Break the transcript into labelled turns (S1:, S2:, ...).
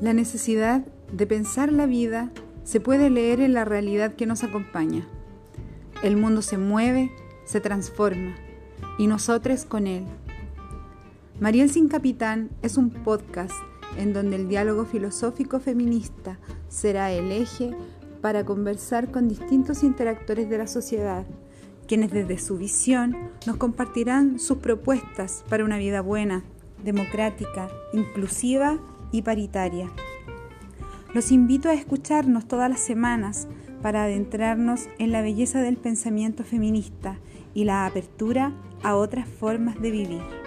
S1: La necesidad de pensar la vida se puede leer en la realidad que nos acompaña. El mundo se mueve, se transforma, y nosotros con él. Mariel Sin Capitán es un podcast en donde el diálogo filosófico feminista será el eje para conversar con distintos interactores de la sociedad, quienes desde su visión nos compartirán sus propuestas para una vida buena, democrática, inclusiva y paritaria. Los invito a escucharnos todas las semanas para adentrarnos en la belleza del pensamiento feminista y la apertura a otras formas de vivir.